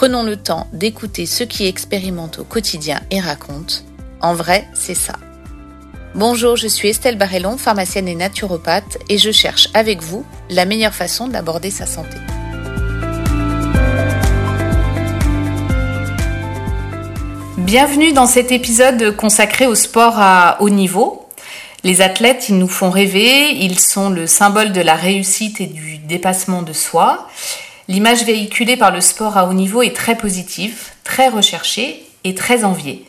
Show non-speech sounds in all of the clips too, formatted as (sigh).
Prenons le temps d'écouter ceux qui expérimentent au quotidien et racontent. En vrai, c'est ça. Bonjour, je suis Estelle Barrellon, pharmacienne et naturopathe, et je cherche avec vous la meilleure façon d'aborder sa santé. Bienvenue dans cet épisode consacré au sport à haut niveau. Les athlètes, ils nous font rêver, ils sont le symbole de la réussite et du dépassement de soi. L'image véhiculée par le sport à haut niveau est très positive, très recherchée et très enviée.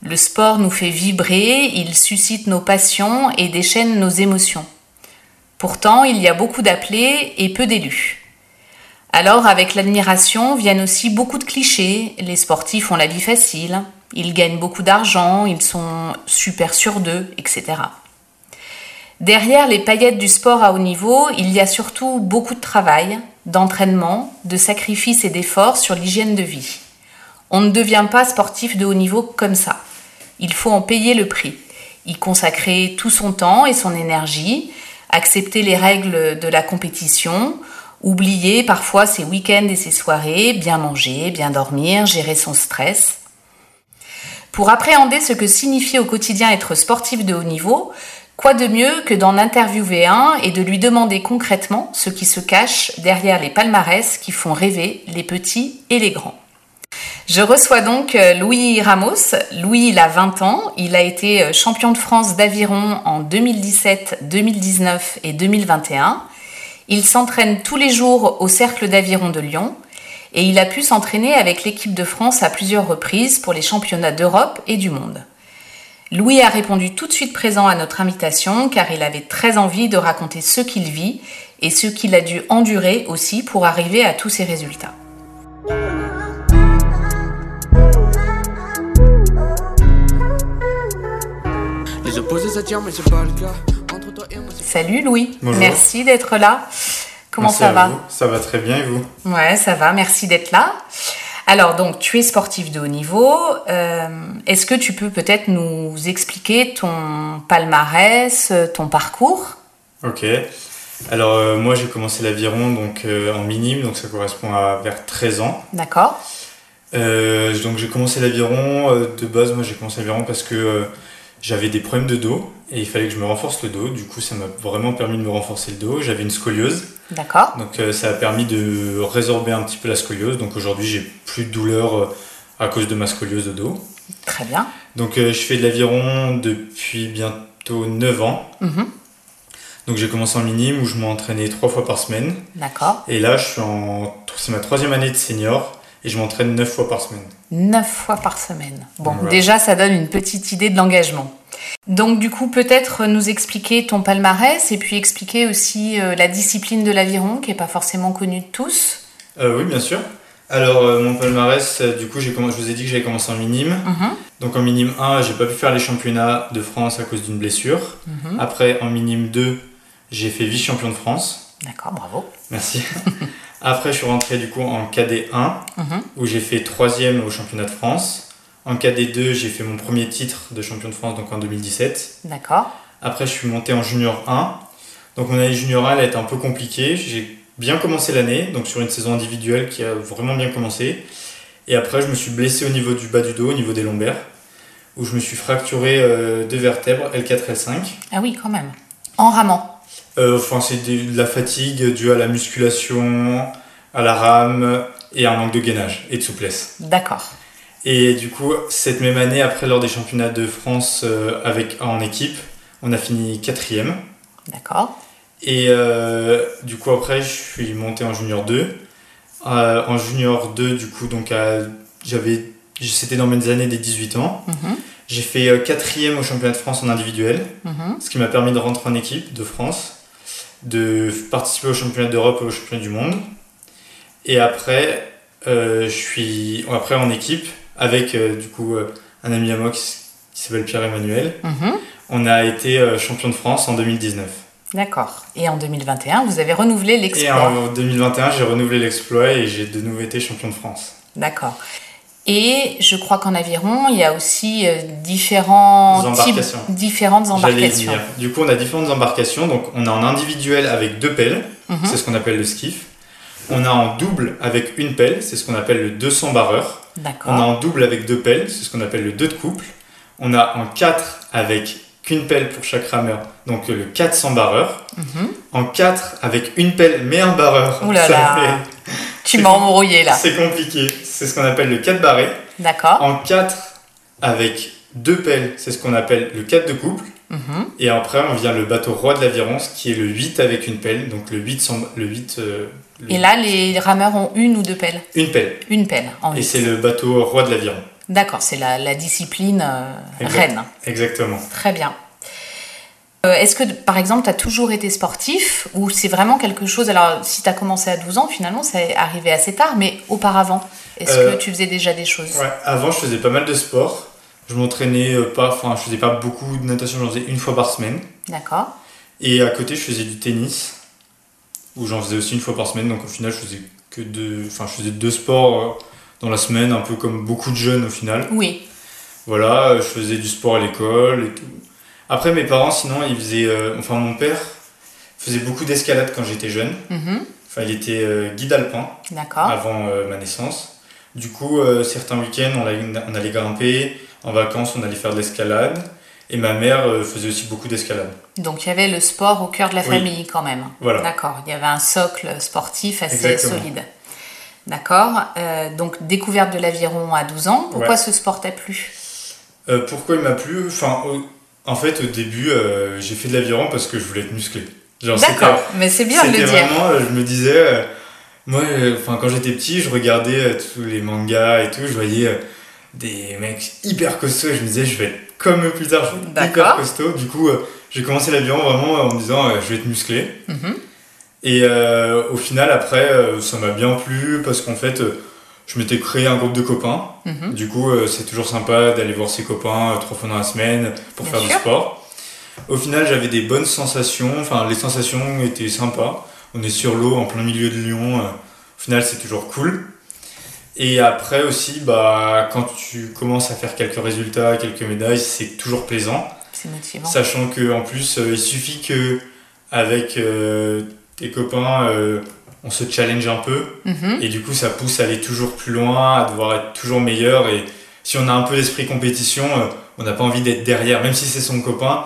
Le sport nous fait vibrer, il suscite nos passions et déchaîne nos émotions. Pourtant, il y a beaucoup d'appelés et peu d'élus. Alors, avec l'admiration viennent aussi beaucoup de clichés. Les sportifs ont la vie facile, ils gagnent beaucoup d'argent, ils sont super sûrs d'eux, etc. Derrière les paillettes du sport à haut niveau, il y a surtout beaucoup de travail, d'entraînement, de sacrifices et d'efforts sur l'hygiène de vie. On ne devient pas sportif de haut niveau comme ça. Il faut en payer le prix, y consacrer tout son temps et son énergie, accepter les règles de la compétition, oublier parfois ses week-ends et ses soirées, bien manger, bien dormir, gérer son stress. Pour appréhender ce que signifie au quotidien être sportif de haut niveau, quoi de mieux que d'en interviewer un et de lui demander concrètement ce qui se cache derrière les palmarès qui font rêver les petits et les grands. Je reçois donc euh, Louis Ramos. Louis, il a 20 ans. Il a été euh, champion de France d'aviron en 2017, 2019 et 2021. Il s'entraîne tous les jours au Cercle d'aviron de Lyon et il a pu s'entraîner avec l'équipe de France à plusieurs reprises pour les championnats d'Europe et du monde. Louis a répondu tout de suite présent à notre invitation car il avait très envie de raconter ce qu'il vit et ce qu'il a dû endurer aussi pour arriver à tous ces résultats. Les opposés s'attirent, mais c'est pas le cas. Entre toi et moi, c'est Salut Louis, Bonjour. merci d'être là. Comment Merci ça va vous. Ça va très bien et vous? Ouais, ça va, merci d'être là. Alors, donc, tu es sportif de haut niveau. Euh, Est-ce que tu peux peut-être nous expliquer ton palmarès, euh, ton parcours? Ok. Alors euh, moi j'ai commencé l'aviron donc euh, en minime, donc ça correspond à vers 13 ans. D'accord donc j'ai commencé l'aviron de base. Moi j'ai commencé l'aviron parce que j'avais des problèmes de dos et il fallait que je me renforce le dos. Du coup ça m'a vraiment permis de me renforcer le dos. J'avais une scoliose, D'accord donc euh, ça a permis de résorber un petit peu la scoliose. Donc aujourd'hui j'ai plus de douleur euh, à cause de ma scoliose de dos. Très bien. Donc euh, je fais de l'aviron depuis bientôt 9 ans. Mhm. Donc j'ai commencé en minime où je m'entraînais trois fois par semaine. D'accord. Et là, je suis en... c'est ma troisième année de senior et je m'entraîne neuf fois par semaine. Neuf fois par semaine. Bon, Voilà. déjà, ça donne une petite idée de l'engagement. Donc, du coup, peut-être nous expliquer ton palmarès et puis expliquer aussi euh, la discipline de l'aviron qui n'est pas forcément connue de tous. Euh, oui, bien sûr. Alors, euh, mon palmarès, du coup, comm- je vous ai dit que j'avais commencé en minime. Mhm. Donc, en minime 1, j'ai pas pu faire les championnats de France à cause d'une blessure. Mhm. Après, en minime 2, j'ai fait vice-champion de France. D'accord, bravo. Merci. (laughs) Après, je suis rentré du coup en KD1 Mhm. où j'ai fait troisième au championnat de France. En KD2, j'ai fait mon premier titre de champion de France donc en 2017. D'accord. Après, je suis monté en junior 1. Donc, mon année junior 1, elle a été un peu compliquée. J'ai bien commencé l'année, donc sur une saison individuelle qui a vraiment bien commencé. Et après, je me suis blessé au niveau du bas du dos, au niveau des lombaires, où je me suis fracturé euh, deux vertèbres, L4, L5. Ah oui, quand même. En ramant. Euh, Enfin, c'est de la fatigue due à la musculation, à la rame et à un manque de gainage et de souplesse. D'accord. Et du coup, cette même année, après, lors des championnats de France euh, avec, en équipe, on a fini quatrième. D'accord. Et euh, du coup, après, je suis monté en junior 2. Euh, en junior 2, du coup, donc, j'avais, c'était dans mes années des 18 ans. Mhm. J'ai fait quatrième au championnat de France en individuel, Mhm. ce qui m'a permis de rentrer en équipe de France, de participer au championnat d'Europe et au championnat du monde. Et après, Euh, je suis après en équipe avec euh, du coup euh, un ami à moi qui, s'appelle Pierre-Emmanuel. Mhm. On a été champion de France en 2019. D'accord. Et en 2021, vous avez renouvelé Et l'exploit. en 2021, j'ai renouvelé l'exploit et j'ai de nouveau été champion de France. D'accord. Et je crois qu'en aviron, il y a aussi euh, différents Des types, embarcations. différentes embarcations. Du coup, on a différentes embarcations. Donc, on a en individuel avec deux pelles, Mhm. c'est ce qu'on appelle le skiff. On a en double avec une pelle, c'est ce qu'on appelle le 200 barreur. On a en double avec deux pelles, c'est ce qu'on appelle le 2 de couple. On a en 4 avec qu'une pelle pour chaque rameur, donc euh, le 400 barreur. Mhm. En 4 avec une pelle mais un barreur. Ouh là ça là. fait- Tu m'as embrouillé là. C'est compliqué. C'est ce qu'on appelle le 4 barré. D'accord. En 4 avec deux pelles, c'est ce qu'on appelle le 4 de couple. Mhm. Et après, on vient le bateau roi de l'aviron, ce qui est le 8 avec une pelle, donc le 8, sans- le 8 euh, le- Et là, les rameurs ont une ou deux pelles une pelle. Une pelle en Et c'est le bateau roi de l'aviron. D'accord, c'est la, la discipline euh, reine. Exactement. Très bien. Euh, Est-ce que, par exemple, tu as toujours été sportif ou c'est vraiment quelque chose Alors, si tu as commencé à 12 ans, finalement, c'est arrivé assez tard, mais auparavant, est-ce Euh, que tu faisais déjà des choses? Ouais, avant, je faisais pas mal de sport. Je m'entraînais euh, pas, enfin, je faisais pas beaucoup de natation, j'en faisais une fois par semaine. D'accord. Et à côté, je faisais du tennis, où j'en faisais aussi une fois par semaine. Donc au final, je faisais que deux, enfin, je faisais deux sports euh, dans la semaine, un peu comme beaucoup de jeunes au final. Oui. Voilà, euh, je faisais du sport à l'école et tout. Après, mes parents, sinon, ils faisaient, euh, enfin, mon père faisait beaucoup d'escalade quand j'étais jeune. Mhm. Enfin, il était euh, guide alpin D'accord. avant euh, ma naissance. Du coup, certains week-ends, on allait, on allait grimper. En vacances, on allait faire de l'escalade. Et ma mère faisait aussi beaucoup d'escalade. Donc, il y avait le sport au cœur de la Oui. famille quand même. Voilà. D'accord. Il y avait un socle sportif assez Exactement. solide. D'accord. Euh, donc, découverte de l'aviron à 12 ans. Pourquoi Ouais. ce sport t'a plu? Euh, pourquoi il m'a plu? Enfin, en fait, au début, euh, j'ai fait de l'aviron parce que je voulais être musclé. D'accord. Mais c'est bien de le dire. vraiment, je me disais, moi, enfin, quand j'étais petit, je regardais tous les mangas et tout, je voyais des mecs hyper costauds et je me disais, je vais être comme eux plus tard, je vais être hyper costaud. Du coup, euh, j'ai commencé l'aviron vraiment en me disant, euh, je vais être musclé. Mhm. Et euh, au final, après, euh, ça m'a bien plu parce qu'en fait, euh, je m'étais créé un groupe de copains. Mhm. Du coup, c'est toujours sympa d'aller voir ses copains trois fois dans la semaine pour Bien faire du sport. Au final, j'avais des bonnes sensations. Enfin, les sensations étaient sympas. On est sur l'eau, en plein milieu de Lyon. Au final, c'est toujours cool. Et après aussi, bah, quand tu commences à faire quelques résultats, quelques médailles, c'est toujours plaisant. C'est motivant. Sachant que en plus, il suffit que avec tes copains, euh, on se challenge un peu. Mhm. Et du coup, ça pousse à aller toujours plus loin, à devoir être toujours meilleur. Et si on a un peu l'esprit compétition, euh, on n'a pas envie d'être derrière, même si c'est son copain.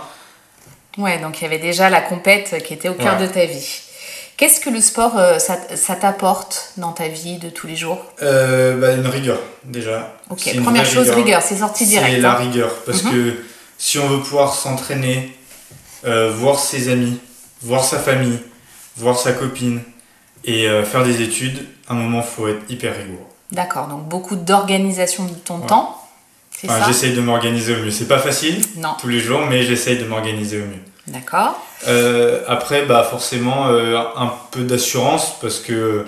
Ouais, donc il y avait déjà la compète qui était au cœur Ouais. de ta vie. Qu'est-ce que le sport, euh, ça, ça t'apporte dans ta vie de tous les jours? Bah, une rigueur, déjà. Ok, première chose, rigueur, c'est sorti direct. C'est la hein. rigueur. Parce Mhm. que si on veut pouvoir s'entraîner, voir ses amis, voir sa famille, voir sa copine et euh, faire des études, à un moment, faut être hyper rigoureux. D'accord, donc beaucoup d'organisation de ton Ouais. temps, Enfin, j'essaye de m'organiser au mieux. C'est pas facile Non, tous les jours, mais j'essaye de m'organiser au mieux. d'accord. Euh, après, bah forcément, euh, un peu d'assurance parce que,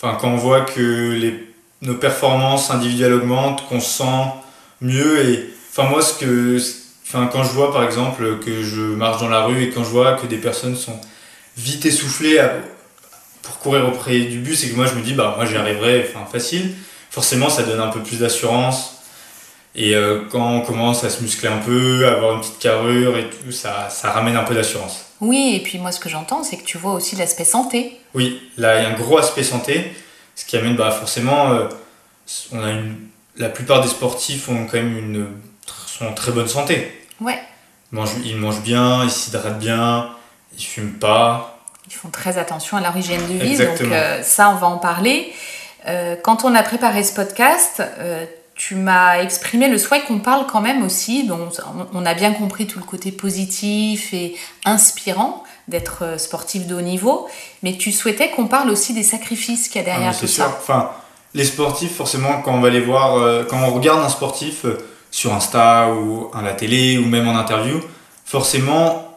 quand on voit que les, nos performances individuelles augmentent, qu'on se sent mieux et, enfin, moi, ce que, quand je vois par exemple que je marche dans la rue et quand je vois que des personnes sont vite essoufflées à- pour courir auprès du bus et que moi je me dis, bah, moi j'y arriverai, enfin, facile. Forcément, ça donne un peu plus d'assurance. Et euh, quand on commence à se muscler un peu, à avoir une petite carrure et tout, ça, ça ramène un peu d'assurance. Oui, et puis moi ce que j'entends, c'est que tu vois aussi l'aspect santé. Oui, là il y a un gros aspect santé, ce qui amène bah, forcément, euh, on a une, la plupart des sportifs ont quand même une sont en très bonne santé. Ouais, Ils mangent, ils mangent bien, ils s'hydratent bien, ils fument pas. ils font très attention à leur hygiène de vie, Exactement. donc euh, ça on va en parler. Euh, quand on a préparé ce podcast, euh, tu m'as exprimé le souhait qu'on parle quand même aussi, donc on- a bien compris tout le côté positif et inspirant d'être sportif de haut niveau, mais tu souhaitais qu'on parle aussi des sacrifices qu'il y a Ah, derrière tout sûr. ça. Enfin, les sportifs, forcément, quand on va les voir, quand on regarde un sportif sur Insta ou à la télé ou même en interview, forcément,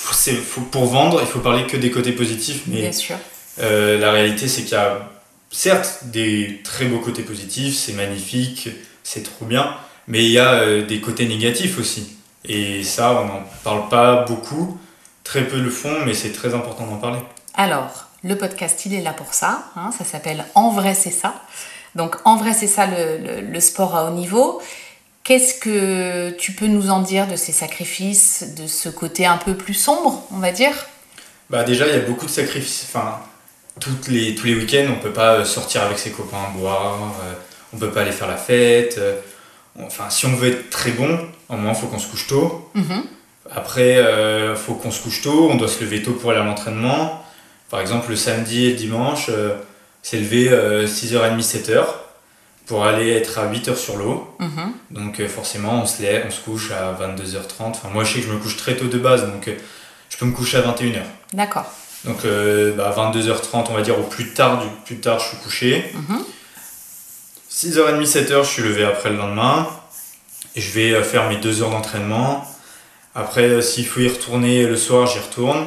faut- pour vendre, il faut parler que des côtés positifs, mais Bien sûr. Euh, la réalité, c'est qu'il y a certes des très beaux côtés positifs, c'est magnifique, c'est trop bien, mais il y a euh, des côtés négatifs aussi. Et ça, on n'en parle pas beaucoup, très peu le font, mais c'est très important d'en parler. Alors, le podcast, il est là pour ça. hein, ça s'appelle En vrai, c'est ça. Donc, en vrai, c'est ça le, le- le sport à haut niveau. Qu'est-ce que tu peux nous en dire de ces sacrifices, de ce côté un peu plus sombre, on va dire? Bah déjà, il y a beaucoup de sacrifices. Enfin, toutes les, tous les week-ends, on peut pas euh, sortir avec ses copains boire, euh, on peut pas aller faire la fête. euh, enfin, si on veut être très bon, au moins, il faut qu'on se couche tôt. Mhm. Après, il faut qu'on se couche tôt, on doit se lever tôt pour aller à l'entraînement. Par exemple, le samedi et le dimanche, euh, c'est lever 6h30, 7h pour aller être à 8h sur l'eau. Mhm. Donc euh, forcément, on se lève, on se couche à 22h30. Enfin, moi, je sais que je me couche très tôt de base, donc euh, je peux me coucher à 21h. D'accord. Donc euh, bah, 22h30, on va dire au plus tard, du plus tard, je suis couché. Mhm. 6h30, 7h, je suis levé après le lendemain. Et je vais euh, faire mes 2 heures d'entraînement. Après, s'il faut y retourner le soir, j'y retourne.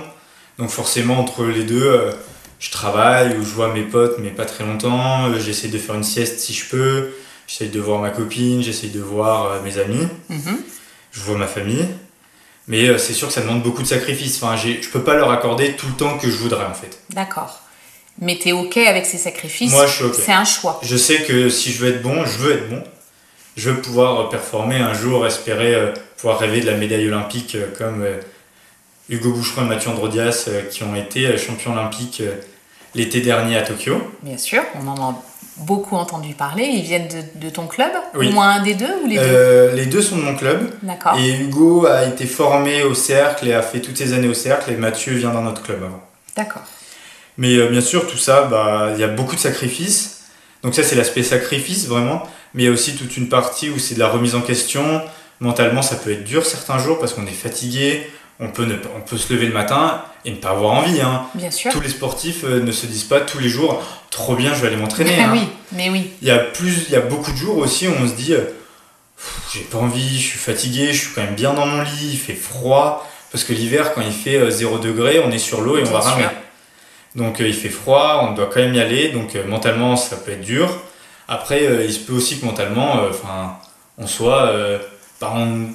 Donc forcément, entre les deux, je travaille ou je vois mes potes, mais pas très longtemps. Euh, J'essaie de faire une sieste si je peux. J'essaie de voir ma copine, j'essaie de voir euh, mes amis. Mhm. Je vois ma famille. Mais euh, c'est sûr que ça demande beaucoup de sacrifices. Enfin, j'ai- je peux pas leur accorder tout le temps que je voudrais en fait. D'accord. Mais t'es OK avec ces sacrifices? Moi, je suis OK. C'est un choix. Je sais que si je veux être bon, je veux être bon. Je veux pouvoir performer un jour, espérer pouvoir rêver de la médaille olympique comme Hugo Boucheron et Mathieu Androdias euh, qui ont été euh, champions olympiques euh, l'été dernier à Tokyo. Bien sûr, on en a beaucoup entendu parler. Ils viennent de, de ton club? Oui. Au moins un des deux ou les deux? Euh, les deux sont de mon club. D'accord. Et Hugo a été formé au cercle et a fait toutes ses années au cercle et Mathieu vient d'un autre club avant. D'accord. Mais euh, bien sûr, tout ça, bah, il y a beaucoup de sacrifices. Donc ça, c'est l'aspect sacrifice, vraiment. Mais il y a aussi toute une partie où c'est de la remise en question. Mentalement, ça peut être dur certains jours parce qu'on est fatigué. On peut, ne pas- on peut se lever le matin et ne pas avoir envie. Hein. Bien sûr. Tous les sportifs euh, ne se disent pas tous les jours « trop bien, je vais aller m'entraîner (laughs) Ah hein. oui, mais oui. Il y a plus, il y a beaucoup de jours aussi où on se dit euh, j'ai pas envie, je suis fatigué, je suis quand même bien dans mon lit, il fait froid parce que l'hiver quand il fait euh, 0 degré, on est sur l'eau et on va sûr. ramer. Donc euh, il fait froid, on doit quand même y aller, donc euh, mentalement ça peut être dur. Après euh, il se peut aussi que mentalement, euh, enfin, on soit euh, bah, on-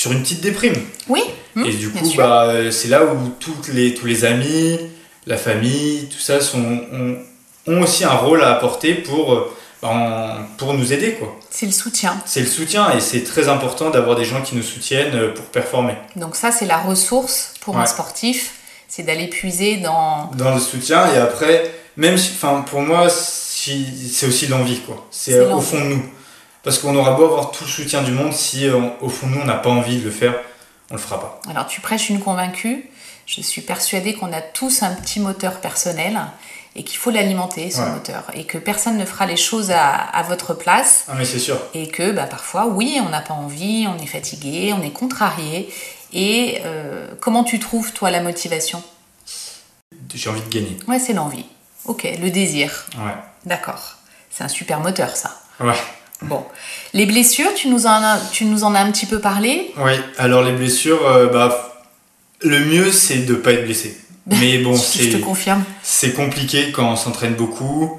sur une petite déprime. Oui. Et du bien coup, bah, euh, c'est là où toutes les, tous les amis, la famille, tout ça sont, ont, ont aussi un rôle à apporter pour, euh, bah, pour nous aider. quoi. C'est le soutien. C'est le soutien et c'est très important d'avoir des gens qui nous soutiennent euh, pour performer. Donc ça, c'est la ressource pour un sportif. C'est d'aller puiser dans... Dans le soutien et après, même si, pour moi, si, c'est aussi l'envie. quoi. C'est au fond de nous. Parce qu'on aura beau avoir tout le soutien du monde, si euh, au fond nous on n'a pas envie de le faire, on le fera pas. Alors tu prêches une convaincue. Je suis persuadée qu'on a tous un petit moteur personnel et qu'il faut l'alimenter, ce Ouais. moteur. Et que personne ne fera les choses à, à votre place. Ah mais c'est sûr. Et que bah, parfois, oui, on n'a pas envie, on est fatigué, on est contrarié. Et euh, comment tu trouves, toi, la motivation? J'ai envie de gagner. Ouais, c'est l'envie. Ok, le désir. Ouais. D'accord. C'est un super moteur, ça. Ouais. Bon. Les blessures, tu nous en as, tu nous en as un petit peu parlé. Oui, alors les blessures, euh, bah, le mieux c'est de pas être blessé. (laughs) Mais bon, je te c'est confirme. c'est compliqué quand on s'entraîne beaucoup.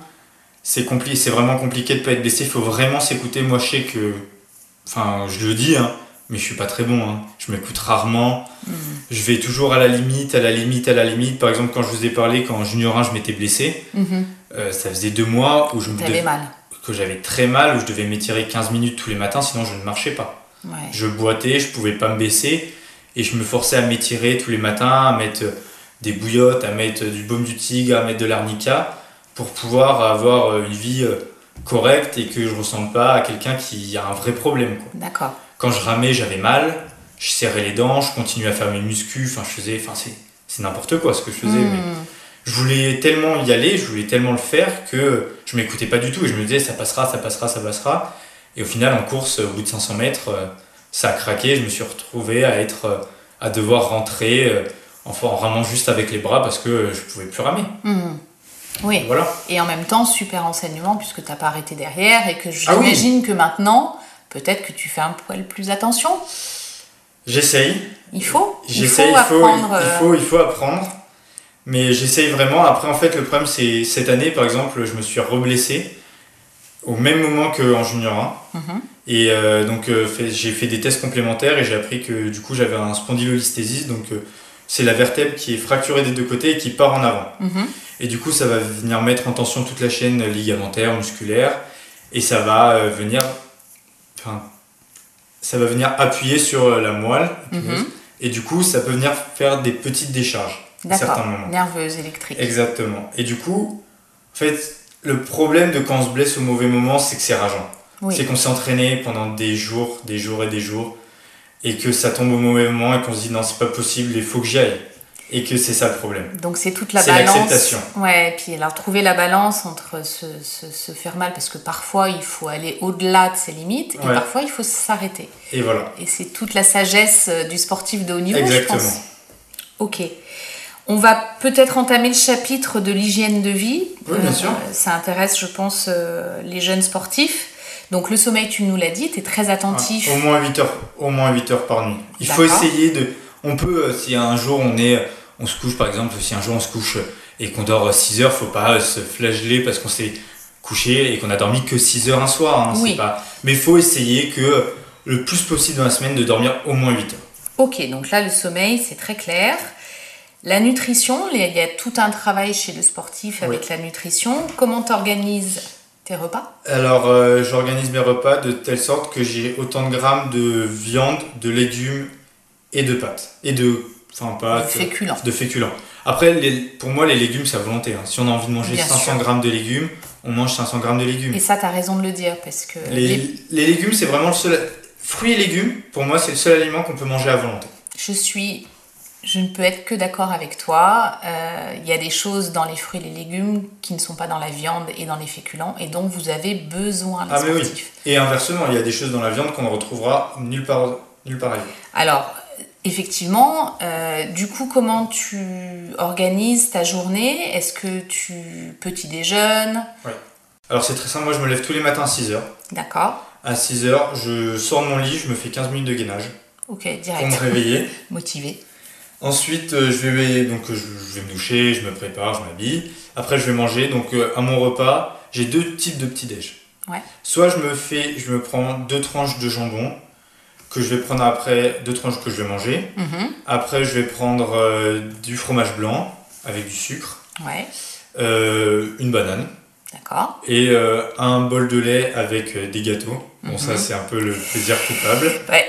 C'est compli c'est vraiment compliqué de pas être blessé. Il faut vraiment s'écouter. Moi, je sais que, enfin, je le dis, hein, mais je suis pas très bon. hein. Je m'écoute rarement. Hmm. Je vais toujours à la limite, à la limite, à la limite. Par exemple, quand je vous ai parlé, quand en junior 1, je m'étais blessé, Mhm. euh, ça faisait deux mois où je me T'avais mal. Que j'avais très mal, où je devais m'étirer 15 minutes tous les matins, sinon je ne marchais pas. Ouais. Je boitais, je pouvais pas me baisser et je me forçais à m'étirer tous les matins, à mettre euh, des bouillottes, à mettre euh, du baume du tigre, à mettre de l'arnica pour pouvoir avoir euh, une vie correcte et que je ressemble pas à quelqu'un qui a un vrai problème. quoi. D'accord. Quand je ramais, j'avais mal, je serrais les dents, je continuais à faire mes muscles, enfin je faisais, enfin c'est, c'est n'importe quoi ce que je faisais. Hmm. mais je voulais tellement y aller, je voulais tellement le faire que je m'écoutais pas du tout et je me disais ça passera, ça passera, ça passera. Et au final, en course, au bout de 500 mètres, euh, ça a craqué. Je me suis retrouvé à être, euh, à devoir rentrer euh, en, en ramant juste avec les bras parce que je pouvais plus ramer. Hmm. Oui. Voilà. Et en même temps, super enseignement puisque t'as pas arrêté derrière et que Ah oui. j'imagine que maintenant, peut-être que tu fais un poil plus attention. J'essaye. Il faut. Il faut Il faut, apprendre. il faut, il faut apprendre. Mais j'essaye vraiment. Après, en fait, le problème, c'est cette année, par exemple, je me suis reblessé au même moment qu'en junior 1. Mhm. Et euh, donc, euh, j'ai fait des tests complémentaires et j'ai appris que du coup, j'avais un spondylolisthésis. Donc, euh, c'est la vertèbre qui est fracturée des deux côtés et qui part en avant. Mhm. Et du coup, ça va venir mettre en tension toute la chaîne ligamentaire, musculaire, et ça va venir, enfin, ça va venir appuyer sur la moelle. Mhm. et du coup, ça peut venir faire des petites décharges à certains moments. Nerveuse, électrique. Exactement. Et du coup, en fait, le problème de quand on se blesse au mauvais moment, c'est que c'est rageant. Oui. C'est qu'on s'est entraîné pendant des jours, des jours et des jours, et que ça tombe au mauvais moment et qu'on se dit non, c'est pas possible, il faut que j'y aille. Et que c'est ça le problème. Donc c'est toute la C'est balance. l'acceptation. Ouais, et puis alors trouver la balance entre se, se- se faire mal, parce que parfois il faut aller au-delà de ses limites, et parfois il faut s'arrêter. Et voilà. Et c'est toute la sagesse euh, du sportif de haut niveau, Exactement. je pense. Ok. On va peut-être entamer le chapitre de l'hygiène de vie. Oui, bien sûr. ça intéresse, je pense, euh, les jeunes sportifs. Donc le sommeil, tu nous l'as dit, tu es très attentif. Au moins 8 heures, au moins 8 heures par nuit. Il faut essayer de. On peut, euh, si un jour on est, on se couche par exemple, si un jour on se couche et qu'on dort 6 heures, faut pas euh, se flageller parce qu'on s'est couché et qu'on a dormi que 6 heures un soir. hein, Oui. Pas... Mais il faut essayer que le plus possible dans la semaine de dormir au moins 8 heures. Ok, donc là, le sommeil, c'est très clair. La nutrition, il y a- tout un travail chez le sportif avec la nutrition. Comment tu organises tes repas? Alors, euh, j'organise mes repas de telle sorte que j'ai autant de grammes de viande, de légumes et de pâtes. Et de. Enfin, De pâtes. féculents. de féculents. Après, les- pour moi, les légumes, c'est à volonté. hein. Si on a envie de manger Bien 500 sûr. grammes de légumes, on mange 500 grammes de légumes. Et ça, tu as raison de le dire, parce que Les, les- les légumes, c'est vraiment le seul. Fruits et légumes, pour moi, c'est le seul aliment qu'on peut manger à volonté. je suis... Je ne peux être que d'accord avec toi. Euh, Il y a des choses dans les fruits et les légumes qui ne sont pas dans la viande et dans les féculents, et donc vous avez besoin, les Ah, mais oui. Et inversement, il y a des choses dans la viande qu'on ne retrouvera nulle part, nulle part ailleurs. Alors, effectivement, euh, du coup, comment tu organises ta journée? Est-ce que tu petit déjeunes? Alors, c'est très simple. Moi, je me lève tous les matins à 6 heures. D'accord. À 6 heures, je sors de mon lit, je me fais 15 minutes de gainage Ok, pour me direct. réveiller. (laughs) Motivé. Ensuite, euh, je vais donc je, je vais me doucher, je me prépare, je m'habille. Après, je vais manger. Donc, euh, à mon repas, j'ai deux types de petits déj. Ouais. Soit je me fais, je me prends deux tranches de jambon que je vais prendre après, deux tranches que je vais manger. Mhm. Après, je vais prendre euh, du fromage blanc avec du sucre, Ouais, euh, une banane d'accord. et euh, un bol de lait avec euh, des gâteaux. Bon, ça, Mhm. c'est un peu le plaisir coupable. Ouais,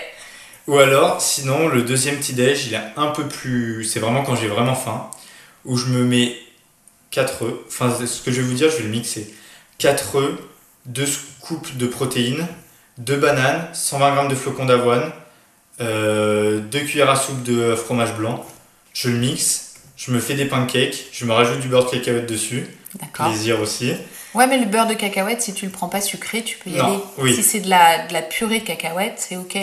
Ou alors, sinon, le deuxième petit déj, il est un peu plus. C'est vraiment quand j'ai vraiment faim, où je me mets 4 œufs. Enfin, ce que je vais vous dire, je vais le mixer. 4 œufs, 2 scoops de protéines, 2 bananes, 120 g de flocons d'avoine, 2 cuillères à soupe de fromage blanc. Je le mixe, je me fais des pancakes, je me rajoute du beurre de cacahuète dessus, d'accord. plaisir aussi. Ouais, mais le beurre de cacahuète, si tu le prends pas sucré, tu peux y Non, aller. oui. Si c'est de la, de la purée de cacahuète, c'est ok.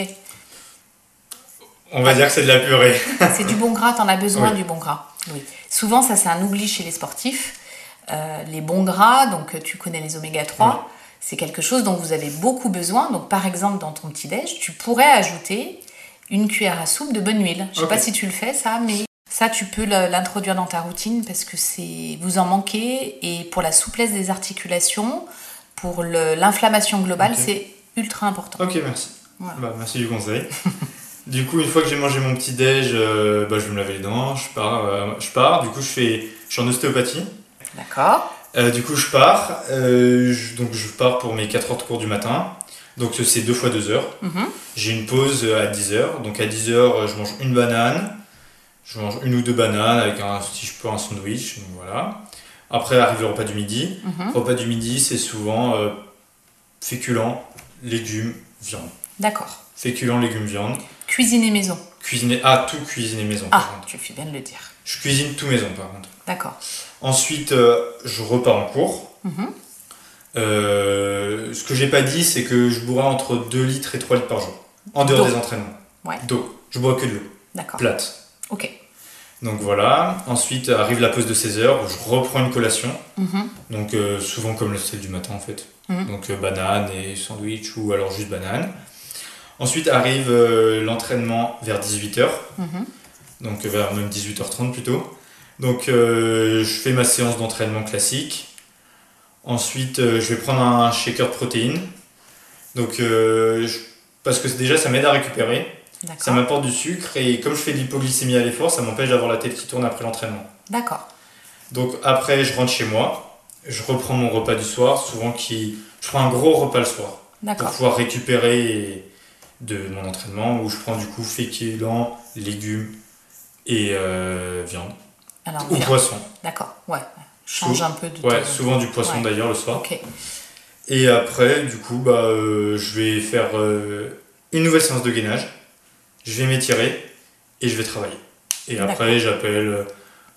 On va dire que c'est de la purée. (laughs) C'est du bon gras, t'en as besoin Oui. du bon gras. Oui. Souvent, ça c'est un oubli chez les sportifs. Euh, les bons gras, donc tu connais les oméga 3, Oui. c'est quelque chose dont vous avez beaucoup besoin. Donc par exemple, dans ton petit-déj, tu pourrais ajouter une cuillère à soupe de bonne huile. Je sais Ok. pas si tu le fais ça, mais ça tu peux l'introduire dans ta routine parce que c'est vous en manquez et pour la souplesse des articulations, pour l'inflammation globale, c'est ultra important. Ok, merci. Voilà. Bah, merci du conseil. (laughs) du coup, une fois que j'ai mangé mon petit déj, euh, bah, je vais me laver les dents, je pars, euh, je pars. Du coup, je fais, je suis en ostéopathie. D'accord Euh, du coup, je pars. je- donc, je pars pour mes 4 heures de cours du matin. Donc, c'est deux fois 2 heures. Mhm. J'ai une pause à 10 heures. Donc, à 10 heures, je mange une banane. Je mange une ou deux bananes avec, un, si je peux, un sandwich. Donc, voilà. Après, arrive le repas du midi. Mhm. Repas du midi, c'est souvent féculents, légumes, viande. D'accord. Féculents, légumes, viande. Cuisiner maison. Cuisiner, ah, tout cuisiner maison par Ah, contre. tu fais bien de le dire. Je cuisine tout maison par contre. D'accord. Ensuite, euh, je repars en cours. Mhm. Euh, ce que j'ai pas dit, c'est que je boirai entre 2 litres et 3 litres par jour. En dehors des entraînements. Ouais. D'eau. Je bois que de l'eau. D'accord. Plate. Ok. Donc voilà. Ensuite arrive la pause de 16 heures. Je reprends une collation. Mhm. Donc euh, souvent comme le celle du matin en fait. Mhm. Donc euh, banane et sandwich ou alors juste banane. Ensuite arrive euh, l'entraînement vers 18h. Mhm. donc vers même 18h30 plutôt. Donc euh, je fais ma séance d'entraînement classique. Ensuite, euh, je vais prendre un shaker de protéines. Donc, euh, je- parce que déjà, ça m'aide à récupérer. Ça m'apporte du sucre et comme je fais de l'hypoglycémie à l'effort, ça m'empêche d'avoir la tête qui tourne après l'entraînement. D'accord. Donc après, je rentre chez moi, je reprends mon repas du soir, souvent qui... Je prends un gros repas le soir pour pouvoir récupérer de mon entraînement où je prends du coup féculents, légumes et euh, viande. Alors, Ou poisson. D'accord. Ouais. Change Sou- un peu de. Ouais, souvent du poisson Ouais. d'ailleurs le soir. Et après, du coup, bah, euh, je vais faire euh, une nouvelle séance de gainage. Je vais m'étirer et je vais travailler. Et après, j'appelle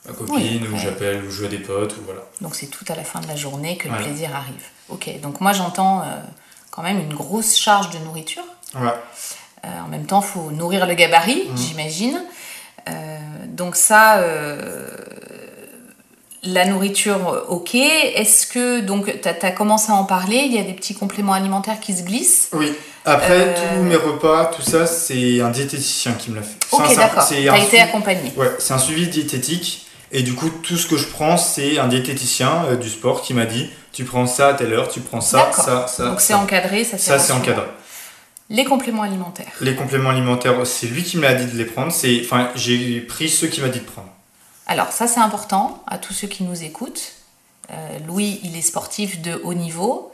ma copine Oui, ou ouais. j'appelle ou je à des potes ou voilà. Donc c'est tout à la fin de la journée que le plaisir arrive. Ok. Donc moi j'entends euh, quand même une grosse charge de nourriture. Ouais. Euh, en même temps, il faut nourrir le gabarit, Mhm. j'imagine. Euh, donc ça, euh, la nourriture, ok. Est-ce que, donc, tu as, commencé à en parler, il y a des petits compléments alimentaires qui se glissent? Oui. Après, tous mes repas, tout ça, c'est un diététicien qui me l'a fait. Ok, Enfin, c'est un- d'accord. Tu as été accompagné. Ouais, c'est un suivi diététique. Et du coup, tout ce que je prends, c'est un diététicien euh, du sport qui m'a dit tu prends ça à telle heure, tu prends ça, ça, ça. Donc c'est encadré, ça, Ça, c'est encadré. Les compléments alimentaires. Les compléments alimentaires, c'est lui qui m'a dit de les prendre. C'est, enfin, j'ai pris ceux qu'il m'a dit de prendre. Alors ça c'est important à tous ceux qui nous écoutent. Euh, Louis, il est sportif de haut niveau.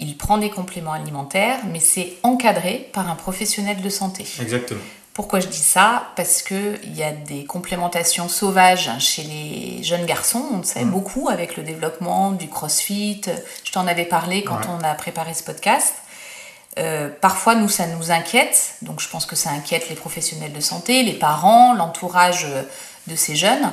Il prend des compléments alimentaires, mais c'est encadré par un professionnel de santé. Exactement. Pourquoi je dis ça? Parce qu'il y a des complémentations sauvages chez les jeunes garçons, on le sait Mm. beaucoup avec le développement du crossfit. Je t'en avais parlé quand Ouais. on a préparé ce podcast. Euh, parfois, nous, ça nous inquiète. Donc, je pense que ça inquiète les professionnels de santé, les parents, l'entourage euh, de ces jeunes.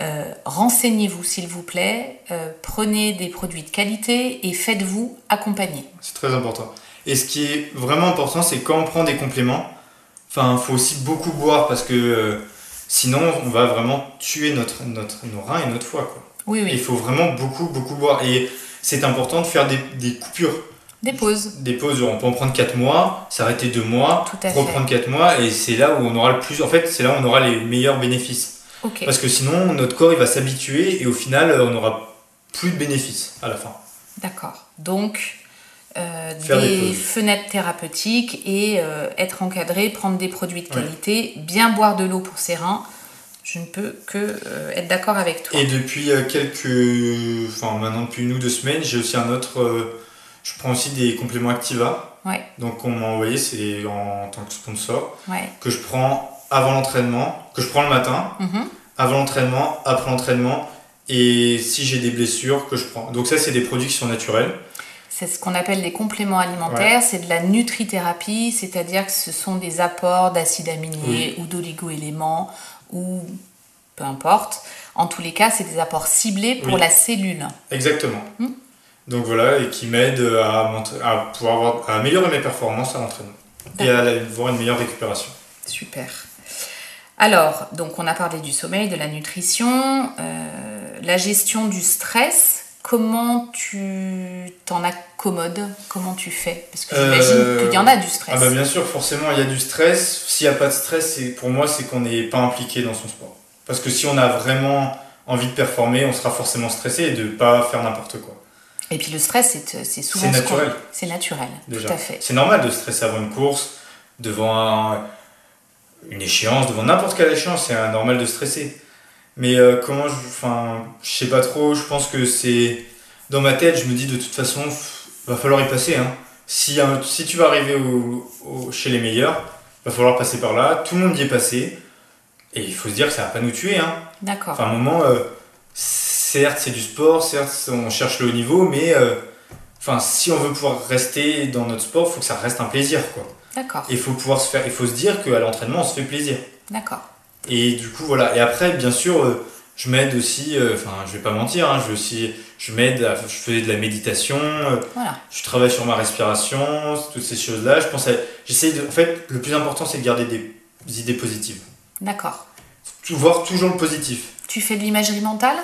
Euh, Renseignez-vous, s'il vous plaît. Euh, prenez des produits de qualité et faites-vous accompagner. C'est très important. Et ce qui est vraiment important, c'est quand on prend des compléments, enfin, faut aussi beaucoup boire parce que sinon, on va vraiment tuer notre, notre, nos reins et notre foie. Quoi. Oui, Il faut vraiment beaucoup, beaucoup boire. Et c'est important de faire des, des coupures. Des pauses. Des pauses, on peut en prendre 4 mois, s'arrêter 2 mois, Tout à fait. reprendre 4 mois, et c'est là où on aura le plus. En fait, c'est là où on aura les meilleurs bénéfices. Parce que sinon, notre corps il va s'habituer et au final, on n'aura plus de bénéfices à la fin. D'accord. Donc, euh, des fenêtres thérapeutiques et euh, être encadré, prendre des produits de Ouais. qualité, bien boire de l'eau pour ses reins. Je ne peux que euh, être d'accord avec toi. Et depuis quelques. Enfin, maintenant, depuis une ou deux semaines, j'ai aussi un autre. Je prends aussi des compléments Activa. Ouais, Donc, on m'a envoyé, c'est en, en tant que sponsor, ouais. que je prends avant l'entraînement, que je prends le matin, Mhm. avant l'entraînement, après l'entraînement, et si j'ai des blessures, que je prends. Donc, ça, c'est des produits qui sont naturels. C'est ce qu'on appelle les compléments alimentaires, c'est de la nutrithérapie, c'est-à-dire que ce sont des apports d'acides aminés ou d'oligo-éléments ou peu importe. En tous les cas, c'est des apports ciblés pour Oui. la cellule. Exactement. Hmm. Donc voilà, et qui m'aident à, à pouvoir avoir- à améliorer mes performances à l'entraînement et à avoir une meilleure récupération. Super. Alors, donc on a parlé du sommeil, de la nutrition, euh, la gestion du stress. Comment tu t'en accommodes? Comment tu fais? Parce que j'imagine Euh, qu'il y en a du stress. Ah bah bien sûr, forcément, il y a du stress. S'il n'y a pas de stress, c'est, pour moi, c'est qu'on n'est pas impliqué dans son sport. Parce que si on a vraiment envie de performer, on sera forcément stressé et de ne pas faire n'importe quoi. Et puis le stress, c'est c'est souvent. C'est naturel. C'est naturel, Déjà. tout à fait. C'est normal de stresser avant une course, devant un- une échéance, devant n'importe quelle échéance, c'est euh, normal de stresser. Mais euh, comment je. Enfin, je sais pas trop, je pense que c'est. Dans ma tête, je me dis de toute façon, va falloir y passer. Hein. Si, hein, si tu vas arriver au- au- chez les meilleurs, va falloir passer par là. Tout le monde y est passé. Et il faut se dire que ça va pas nous tuer. Hein. D'accord. Enfin, à un moment, euh, certes, c'est du sport, certes, on cherche le haut niveau, mais euh, enfin, si on veut pouvoir rester dans notre sport, il faut que ça reste un plaisir. Quoi. D'accord. Il faut pouvoir se faire, il faut se dire qu'à l'entraînement, on se fait plaisir. D'accord. Et du coup, voilà. Et après, bien sûr, euh, je m'aide aussi, euh, enfin, je vais pas mentir, hein, je, aussi, je m'aide, je fais de la méditation, euh, Voilà. je travaille sur ma respiration, toutes ces choses-là. Je pense à, j'essaie de, en fait, le plus important, c'est de garder des idées positives. D'accord. Voir toujours le positif. Tu fais de l'imagerie mentale?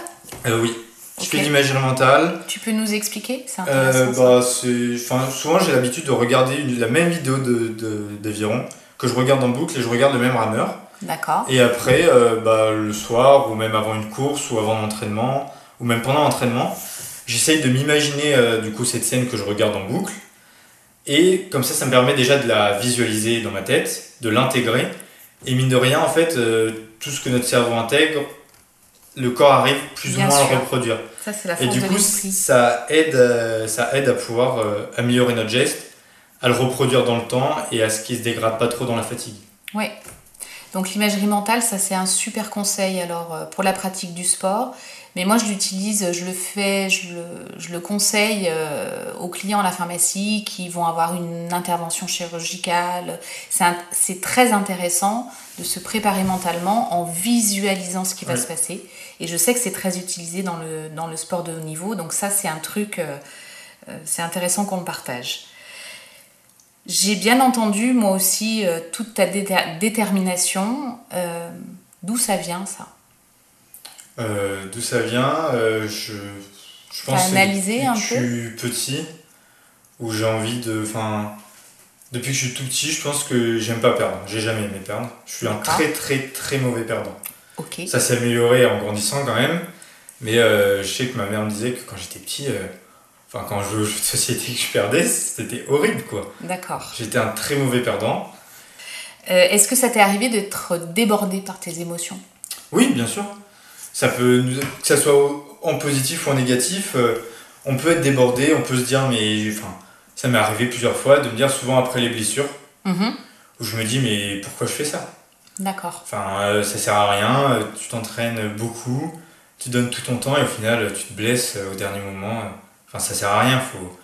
Euh, oui. Je fais de l'imagerie mentale. Tu peux nous expliquer? C'est Euh, intéressant. bah, souvent j'ai l'habitude de regarder une- la même vidéo de, de, d'aviron que je regarde en boucle et je regarde le même rameur. D'accord. Et après, euh, bah, le soir, ou même avant une course, ou avant l'entraînement, ou même pendant l'entraînement, j'essaye de m'imaginer euh, du coup cette scène que je regarde en boucle. Et comme ça, ça me permet déjà de la visualiser dans ma tête, de l'intégrer. Et mine de rien, en fait, tout ce que notre cerveau intègre, le corps arrive plus Bien ou moins à le reproduire. Ça, c'est la Et force du de coup, ça aide, euh, ça aide à pouvoir euh, améliorer notre geste, à le reproduire dans le temps et à ce qu'il se dégrade pas trop dans la fatigue. Oui. Donc l'imagerie mentale, ça c'est un super conseil alors euh, pour la pratique du sport. Mais moi je l'utilise, je le fais, je le, je le conseille euh, aux clients à la pharmacie qui vont avoir une intervention chirurgicale. C'est très intéressant de se préparer mentalement en visualisant ce qui va se passer. Et je sais que c'est très utilisé dans le, dans le sport de haut niveau. Donc ça c'est un truc, euh, euh, c'est intéressant qu'on le partage. J'ai bien entendu, moi aussi, euh, toute ta déter- détermination. D'où ça vient, ça? Euh, D'où ça vient euh, Je, je pense que depuis je suis petit, où j'ai envie de. Enfin, depuis que je suis tout petit, je pense que j'aime pas perdre. J'ai jamais aimé perdre. Je suis un très très très mauvais perdant. Ok. Ça s'est amélioré en grandissant quand même. Mais euh, je sais que ma mère me disait que quand j'étais petit, enfin quand je jouais aux jeux de société que je perdais, c'était horrible quoi. D'accord. J'étais un très mauvais perdant. Est-ce que ça t'est arrivé d'être débordé par tes émotions? Oui, bien sûr. Ça peut, que ça soit en positif ou en négatif, euh, on peut être débordé, on peut se dire, mais enfin, ça m'est arrivé plusieurs fois de me dire, souvent après les blessures, Mhm. où je me dis, mais pourquoi je fais ça? D'accord. Enfin, euh, ça sert à rien, euh, tu t'entraînes beaucoup, tu donnes tout ton temps et au final, euh, tu te blesses au dernier moment. Enfin, ça sert à rien. Faut...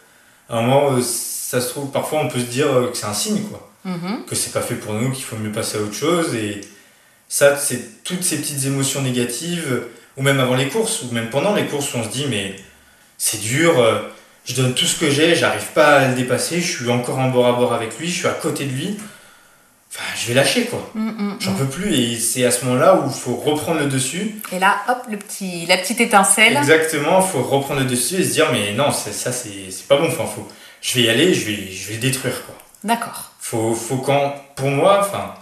À un moment, ça se trouve, parfois on peut se dire que c'est un signe, quoi. Mhm. que c'est pas fait pour nous, qu'il faut mieux passer à autre chose. Et ça, c'est toutes ces petites émotions négatives, ou même avant les courses, ou même pendant les courses, où on se dit, mais c'est dur, euh, je donne tout ce que j'ai, j'arrive pas à le dépasser, je suis encore en bord à bord avec lui, je suis à côté de lui. Enfin, je vais lâcher, quoi. Mm, mm, J'en mm. peux plus, et c'est à ce moment-là où il faut reprendre le dessus. Et là, hop, le petit, la petite étincelle. Exactement, il faut reprendre le dessus et se dire, mais non, ça, c'est c'est pas bon, enfin, faut, je vais y aller, je vais, je vais le détruire, quoi. D'accord. faut, faut quand pour moi enfin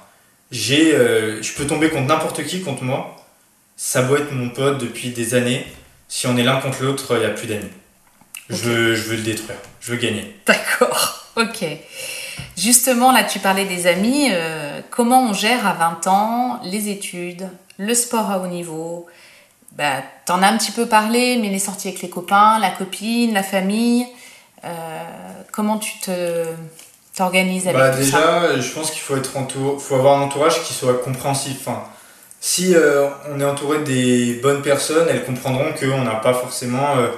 j'ai euh, je peux tomber contre n'importe qui contre moi ça doit être mon pote depuis des années si on est l'un contre l'autre il n'y a plus d'amis je, veux, je veux le détruire je veux gagner (laughs) D'accord. Ok. Justement, là, tu parlais des amis. euh, comment on gère à 20 ans les études, le sport à haut niveau? Bah, T'en as un petit peu parlé, mais les sorties avec les copains, la copine, la famille. euh, comment tu te t'organises avec bah tout ça déjà je pense qu'il faut être entour, faut avoir un entourage qui soit compréhensif enfin, si euh, on est entouré des bonnes personnes elles comprendront qu'on n'a pas forcément euh,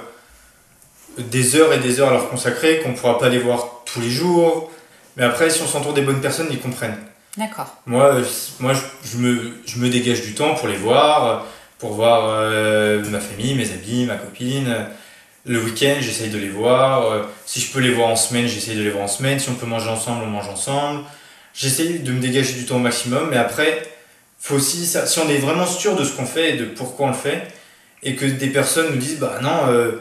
des heures et des heures à leur consacrer qu'on ne pourra pas les voir tous les jours mais après si on s'entoure des bonnes personnes ils comprennent D'accord. Moi, euh, moi je, je me, je me dégage du temps pour les voir, pour voir euh, ma famille, mes amis, ma copine. Le week-end, j'essaye de les voir. Euh, Si je peux les voir en semaine, j'essaye de les voir en semaine. Si on peut manger ensemble, on mange ensemble. J'essaye de me dégager du temps au maximum. Mais après, faut aussi, ça- si on est vraiment sûr de ce qu'on fait et de pourquoi on le fait, et que des personnes nous disent, bah non, euh,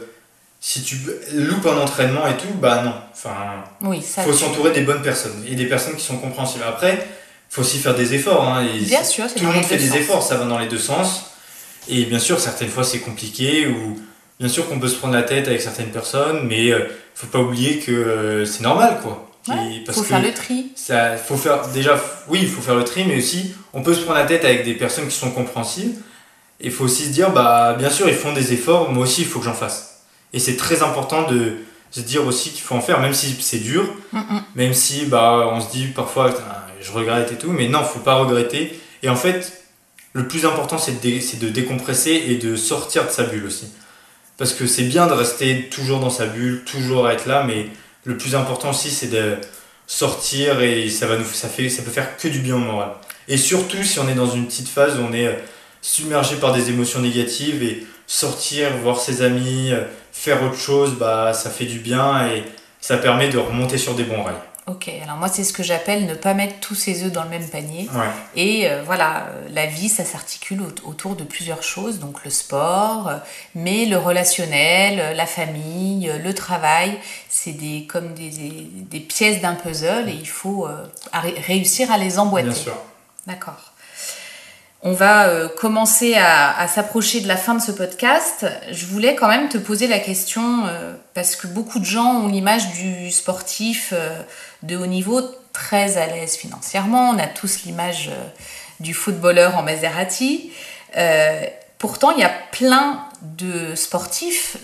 si tu loupes un entraînement et tout, bah non. Enfin, Oui, ça. faut s'entourer des bonnes personnes et des personnes qui sont compréhensibles. Après, faut aussi faire des efforts. Hein, et Bien sûr, tout le monde fait des sens. efforts, ça va dans les deux sens. Et bien sûr, certaines fois c'est compliqué ou bien sûr qu'on peut se prendre la tête avec certaines personnes, mais euh, faut pas oublier que euh, c'est normal quoi. Ouais, parce faut que faire le tri. ça, faut faire déjà, oui, il faut faire le tri, mais aussi on peut se prendre la tête avec des personnes qui sont compréhensibles. Et il faut aussi se dire, bah bien sûr, ils font des efforts, moi aussi il faut que j'en fasse. Et c'est très important de se dire aussi qu'il faut en faire, même si c'est dur, Mm, mm. même si bah on se dit parfois je regrette et tout, mais non, faut pas regretter. Et en fait, le plus important c'est de, dé- c'est de décompresser et de sortir de sa bulle aussi. Parce que c'est bien de rester toujours dans sa bulle, toujours être là, mais le plus important aussi c'est de sortir et ça va nous ça fait ça peut faire que du bien au moral. Et surtout si on est dans une petite phase où on est euh, submergé par des émotions négatives et sortir, voir ses amis, euh, faire autre chose, bah ça fait du bien et ça permet de remonter sur des bons rails. Ok, alors moi c'est ce que j'appelle ne pas mettre tous ses œufs dans le même panier. Ouais. Et euh, voilà, euh, la vie, ça s'articule au- autour de plusieurs choses, donc le sport, euh, mais le relationnel, la famille, le travail, c'est des, comme des, des- des pièces d'un puzzle et il faut euh, réussir à les emboîter. Bien sûr. D'accord. On va euh, commencer à, s'approcher de la fin de ce podcast. Je voulais quand même te poser la question, euh, parce que beaucoup de gens ont l'image du sportif euh, de haut niveau très à l'aise financièrement. On a tous l'image du footballeur en Maserati. Pourtant, il y a plein de sportifs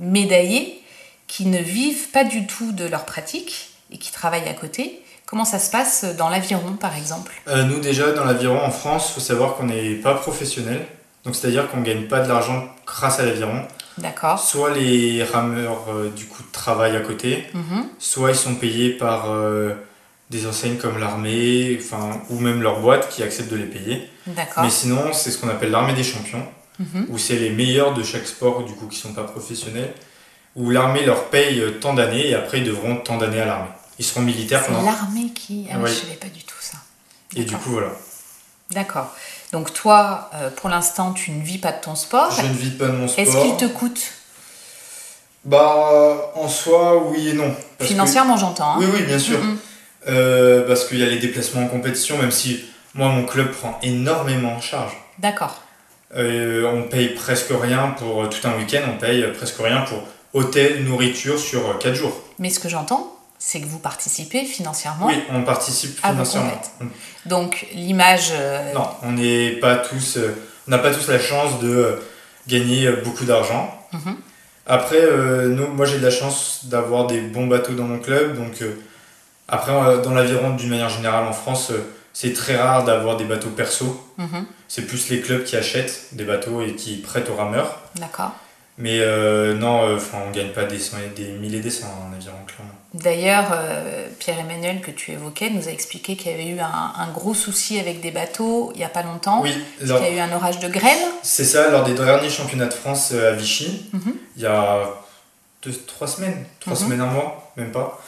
médaillés qui ne vivent pas du tout de leur pratique et qui travaillent à côté. Comment ça se passe dans l'aviron, par exemple? Euh, nous déjà dans l'aviron en France, il faut savoir qu'on n'est pas professionnel. Donc c'est-à-dire qu'on ne gagne pas de l'argent grâce à l'aviron. D'accord. Soit les rameurs euh, du coup travaillent à côté, Mhm. soit ils sont payés par euh, des enseignes comme l'armée, enfin ou même leur boîte qui acceptent de les payer. D'accord. Mais sinon, c'est ce qu'on appelle l'armée des champions, Mhm. où c'est les meilleurs de chaque sport du coup qui sont pas professionnels, où l'armée leur paye tant d'années et après ils devront tant d'années à l'armée. Ils seront militaires C'est pendant. l'armée qui. Ah, oui. Je savais pas du tout ça. Et du coup voilà. D'accord. Donc toi, euh, pour l'instant, tu ne vis pas de ton sport. Je ne vis pas de mon sport. Est-ce qu'il te coûte? Bah en soi oui et non. Parce que- Financièrement, j'entends. hein. Oui oui bien sûr. Mhm. Euh, parce qu'il y a les déplacements en compétition, même si moi mon club prend énormément en charge. D'accord. Euh, on paye presque rien pour tout un week-end, on paye presque rien pour hôtel, nourriture sur 4 jours. Mais ce que j'entends, c'est que vous participez financièrement. Oui, on participe financièrement. Donc l'image. euh, Non, on n'est pas tous, euh, on n'a pas tous la chance de euh, gagner beaucoup d'argent. Mhm. Après, nous, moi j'ai de la chance d'avoir des bons bateaux dans mon club, donc après dans l'aviron d'une manière générale en France, c'est très rare d'avoir des bateaux perso. mhm. C'est plus les clubs qui achètent des bateaux et qui prêtent aux rameurs. D'accord. Mais euh, non, euh, on gagne pas des, cent- des milliers des cents en aviron, clairement. D'ailleurs, euh, Pierre-Emmanuel, que tu évoquais, nous a expliqué qu'il y avait eu un, un gros souci avec des bateaux il n'y a pas longtemps. Oui, Il lors- y a eu un orage de grêle. c'est ça, lors des derniers championnats de France à Vichy, Mhm. il y a deux, trois semaines, trois Mhm. semaines, un mois, même pas,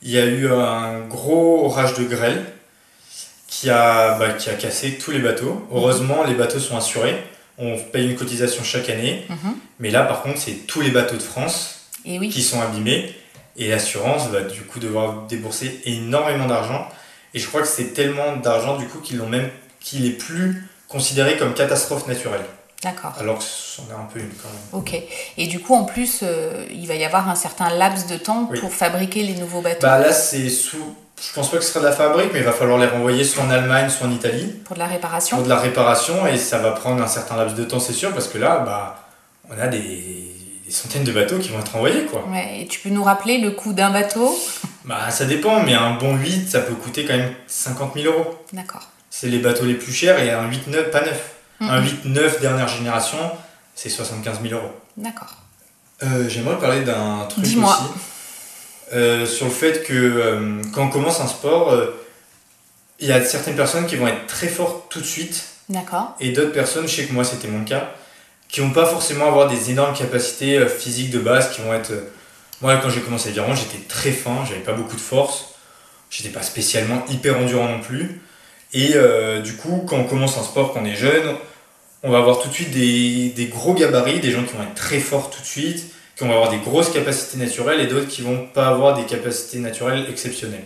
il y a eu un gros orage de grêle qui a, bah, qui a cassé tous les bateaux. Heureusement, les bateaux sont assurés. On paye une cotisation chaque année. Mhm. Mais là, par contre, c'est tous les bateaux de France Et oui. qui sont abîmés. Et l'assurance va du coup devoir débourser énormément d'argent. Et je crois que c'est tellement d'argent du coup qu'ils l'ont même qu'il est plus considéré comme catastrophe naturelle. D'accord. Alors que c'en est un peu une quand même. Ok. Et du coup, en plus, euh, il va y avoir un certain laps de temps Oui. pour fabriquer les nouveaux bateaux Bah là c'est sous. Je pense pas que ce sera de la fabrique, mais il va falloir les renvoyer soit en Allemagne, soit en Italie pour de la réparation. pour de la réparation et ça va prendre un certain laps de temps, c'est sûr, parce que là, bah, on a des, des centaines de bateaux qui vont être envoyés quoi. Ouais. Et tu peux nous rappeler le coût d'un bateau? Bah ça dépend, mais un bon 8, ça peut coûter quand même 50 000 euros. D'accord. C'est les bateaux les plus chers et un 8 neuf, pas neuf. Un Mhm. 8 neuf dernière génération, c'est 75 000 euros. D'accord. Euh, J'aimerais parler d'un truc Dis-moi. aussi. Euh, sur le fait que euh, quand on commence un sport, euh, il y a certaines personnes qui vont être très fortes tout de suite D'accord. et d'autres personnes, je sais que moi c'était mon cas, qui vont pas forcément avoir des énormes capacités physiques de base, qui vont être... moi quand j'ai commencé l'aviron, j'étais très fin, j'avais pas beaucoup de force, j'étais pas spécialement hyper endurant non plus. Et euh, du coup, quand on commence un sport, quand on est jeune, on va avoir tout de suite des, des gros gabarits, des gens qui vont être très forts tout de suite, qui vont avoir des grosses capacités naturelles et d'autres qui vont pas avoir des capacités naturelles exceptionnelles.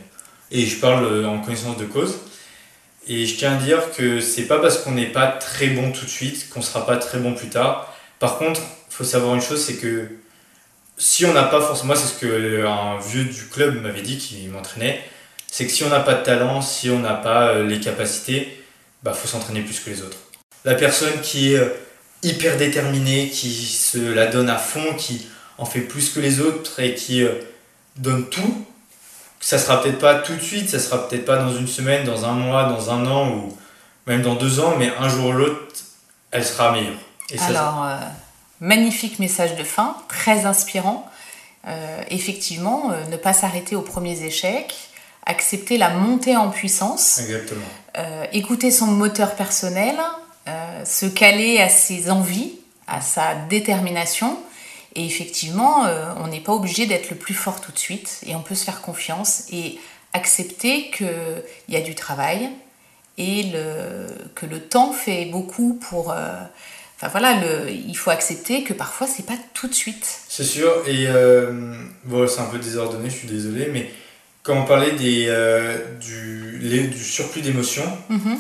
Et je parle euh, en connaissance de cause. Et je tiens à dire que c'est pas parce qu'on n'est pas très bon tout de suite qu'on sera pas très bon plus tard. Par contre, faut savoir une chose, c'est que si on n'a pas forcément, c'est ce que un vieux du club m'avait dit qui m'entraînait, c'est que si on n'a pas de talent, si on n'a pas euh, les capacités, bah faut s'entraîner plus que les autres. La personne qui est euh, hyper déterminée, qui se la donne à fond, qui en fait plus que les autres et qui euh, donne tout, ça sera peut-être pas tout de suite, ça sera peut-être pas dans une semaine, dans un mois, dans un an ou même dans deux ans, mais un jour ou l'autre, elle sera meilleure. Et ça, Alors, euh, magnifique message de fin, très inspirant. Euh, effectivement, ne pas s'arrêter aux premiers échecs, accepter la montée en puissance, exactement. écouter son moteur personnel, se caler à ses envies, à sa détermination. Et effectivement, euh, on n'est pas obligé d'être le plus fort tout de suite et on peut se faire confiance et accepter qu'il y a du travail et le, que le temps fait beaucoup pour... euh, Enfin voilà, le, il faut accepter que parfois c'est pas tout de suite. C'est sûr, et euh, bon, c'est un peu désordonné, je suis désolé, mais quand on parlait des, du, les- du surplus d'émotions, Mhm.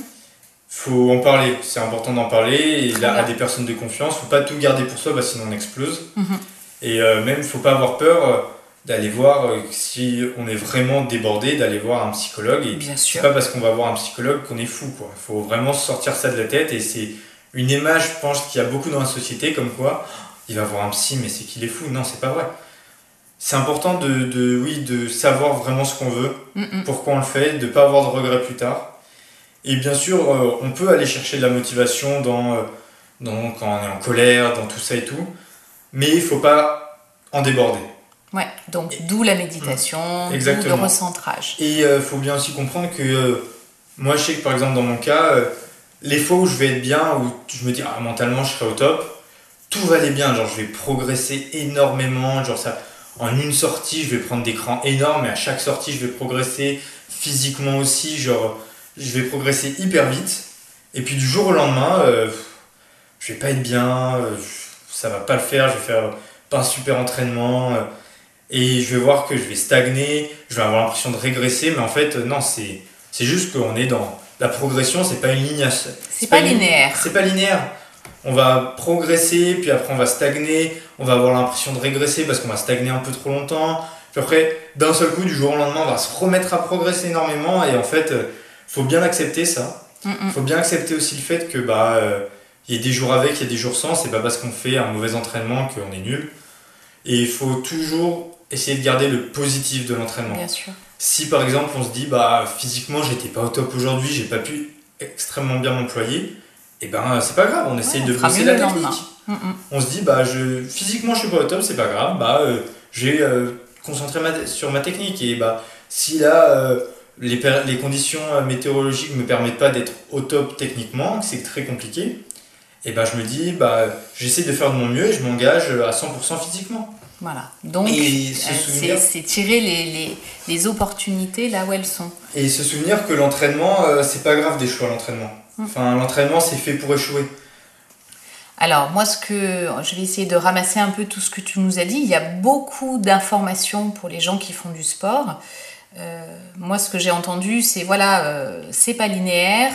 Faut en parler. C'est important d'en parler et là, à des personnes de confiance. Faut pas tout garder pour soi, bah, sinon on explose. Mhm. Et euh, même, faut pas avoir peur euh, d'aller voir euh, si on est vraiment débordé, d'aller voir un psychologue. Et Bien sûr. pas parce qu'on va voir un psychologue qu'on est fou, quoi. Faut vraiment sortir ça de la tête et c'est une image, je pense, qu'il y a beaucoup dans la société, comme quoi il va voir un psy, mais c'est qu'il est fou. Non, c'est pas vrai. C'est important de, de, oui, de savoir vraiment ce qu'on veut, Mm, mm. pourquoi on le fait, de pas avoir de regrets plus tard. Et bien sûr, euh, on peut aller chercher de la motivation dans, euh, dans, quand on est en colère, dans tout ça et tout, mais il faut pas en déborder. Ouais, donc d'où la méditation, d'où le recentrage. Et il faut bien aussi comprendre que euh, moi, je sais que par exemple, dans mon cas, euh, les fois où je vais être bien, où je me dis, ah, mentalement, je serai au top, tout va aller bien. Genre, je vais progresser énormément. Genre, ça, en une sortie, je vais prendre des crans énormes, et à chaque sortie, je vais progresser physiquement aussi. Genre, je vais progresser hyper vite. Et puis, du jour au lendemain, euh, je vais pas être bien, euh, ça va pas le faire, je vais faire pas un super entraînement. euh, et je vais voir que je vais stagner, je vais avoir l'impression de régresser, mais en fait, euh, non, c'est c'est juste qu'on est dans la progression, c'est pas une ligne. à- C'est pas une- linéaire. C'est pas linéaire. On va progresser, puis après on va stagner, on va avoir l'impression de régresser parce qu'on va stagner un peu trop longtemps. Puis après, d'un seul coup, du jour au lendemain, on va se remettre à progresser énormément, et en fait, faut bien accepter ça. Mm, mm. faut bien accepter aussi le fait que bah euh, il y a des jours avec, il y a des jours sans, c'est pas parce qu'on fait un mauvais entraînement qu'on est nul. Et il faut toujours essayer de garder le positif de l'entraînement. Si par exemple on se dit bah physiquement j'étais pas au top aujourd'hui, j'ai pas pu extrêmement bien m'employer, et ben c'est pas grave, on essaye Ouais, de bosser la technique. Mm. On se dit bah je physiquement je suis pas au top, c'est pas grave, bah euh, j'ai euh, concentré ma- sur ma technique et bah si là euh, les, conditions euh, météorologiques me permettent pas d'être au top techniquement, que c'est très compliqué, et ben je me dis bah j'essaie de faire de mon mieux et je m'engage à 100% physiquement. Voilà. Donc, euh, c'est tirer les, les, les opportunités là où elles sont. Et se souvenir que l'entraînement, euh, c'est pas grave d'échouer à l'entraînement. Mm. Enfin, l'entraînement, c'est fait pour échouer. Alors, moi, ce que je vais essayer de ramasser un peu tout ce que tu nous as dit. Il y a beaucoup d'informations pour les gens qui font du sport. Euh, moi, ce que j'ai entendu, c'est voilà, euh, c'est pas linéaire.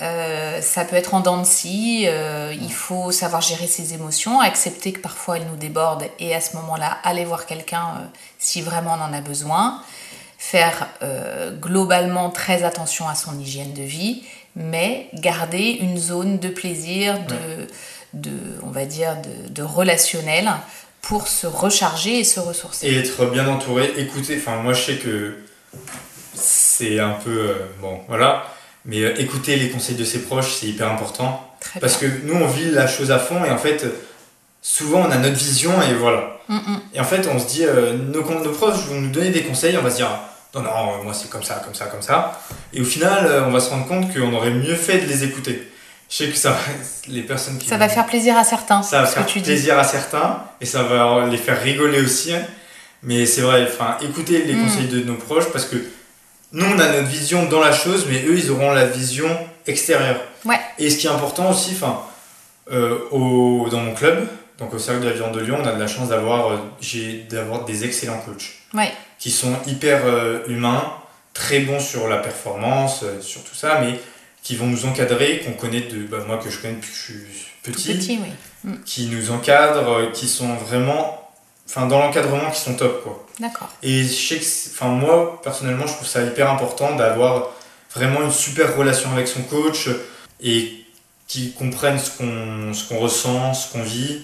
euh, ça peut être en dents de scie, euh, il faut savoir gérer ses émotions, accepter que parfois elles nous débordent et à ce moment-là aller voir quelqu'un euh, si vraiment on en a besoin, faire globalement très attention à son hygiène de vie, mais garder une zone de plaisir, de, de on va dire, de, de relationnel pour se recharger et se ressourcer. Et être bien entouré, écouter. Enfin, moi, je sais que c'est un peu. euh, bon, voilà. Mais euh, écouter les conseils de ses proches, c'est hyper important. Très Parce bien. que nous, on vit la chose à fond et en fait, souvent, on a notre vision et voilà. Mm, mm. Et en fait, on se dit, euh, nos, nos proches vont nous donner des conseils, on va se dire, non, non, moi c'est comme ça, comme ça, comme ça. Et au final, on va se rendre compte qu'on aurait mieux fait de les écouter. Je sais que ça, les personnes qui Ça va faire plaisir à certains, ça va ce que faire tu dis. plaisir à certains et ça va les faire rigoler aussi. hein. Mais c'est vrai, enfin, écoutez les Mm. conseils de nos proches parce que nous, on a notre vision dans la chose, mais eux, ils auront la vision extérieure. Ouais. Et ce qui est important aussi, enfin, euh, au, dans mon club, donc au Cercle de la Viande de Lyon, on a de la chance d'avoir, euh, des excellents coachs Ouais. qui sont hyper euh, humains, très bons sur la performance, euh, sur tout ça, mais qui vont nous encadrer, qu'on connaît de, bah, moi que je connais depuis que je suis petit, petit, oui. qui nous encadrent, euh, qui sont vraiment, enfin dans l'encadrement, qui sont top quoi. D'accord. Et je sais que, enfin moi personnellement, je trouve ça hyper important d'avoir vraiment une super relation avec son coach et qui comprennent ce qu'on ce qu'on ressent, ce qu'on vit,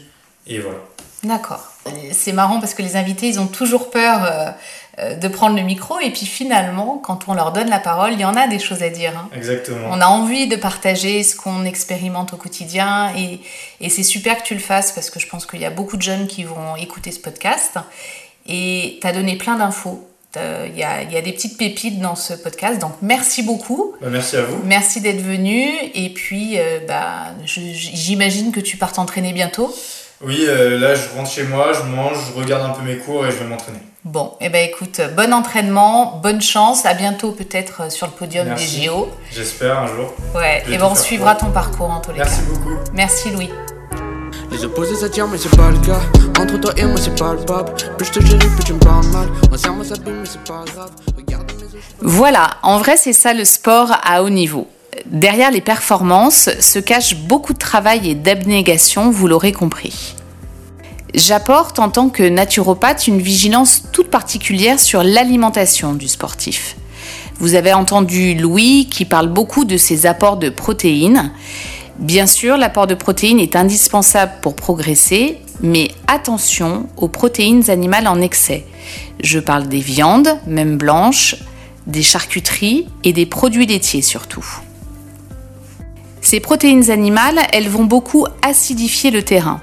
et voilà. D'accord. C'est marrant parce que les invités, ils ont toujours peur euh, de prendre le micro et puis finalement, quand on leur donne la parole, il y en a des choses à dire. hein. Exactement. On a envie de partager ce qu'on expérimente au quotidien et, et c'est super que tu le fasses parce que je pense qu'il y a beaucoup de jeunes qui vont écouter ce podcast et tu as donné plein d'infos. Il y a, il y a des petites pépites dans ce podcast, donc merci beaucoup. Bah, merci à vous. Merci d'être venu et puis euh, bah, j'imagine que tu pars t'entraîner bientôt. Oui, euh, là je rentre chez moi, je mange, je regarde un peu mes cours et je vais m'entraîner. Bon, et eh ben écoute, bon entraînement, bonne chance, à bientôt peut-être euh, sur le podium Merci. des JO. J'espère un jour. Ouais, et ben on suivra ton parcours en tous les Merci cas. beaucoup. Merci Louis. Les opposés s'attirent mais c'est pas le cas Entre toi et moi c'est palpable Plus je te chéris plus tu me parles mal On serre s'abîme mais c'est pas grave Regarde mes yeux Voilà, en vrai c'est ça le sport à haut niveau. derrière les performances se cache beaucoup de travail et d'abnégation, vous l'aurez compris. J'apporte en tant que naturopathe une vigilance toute particulière sur l'alimentation du sportif. Vous avez entendu Louis qui parle beaucoup de ses apports de protéines. Bien sûr, l'apport de protéines est indispensable pour progresser, mais attention aux protéines animales en excès. Je parle des viandes, même blanches, des charcuteries et des produits laitiers surtout. Ces protéines animales, elles vont beaucoup acidifier le terrain,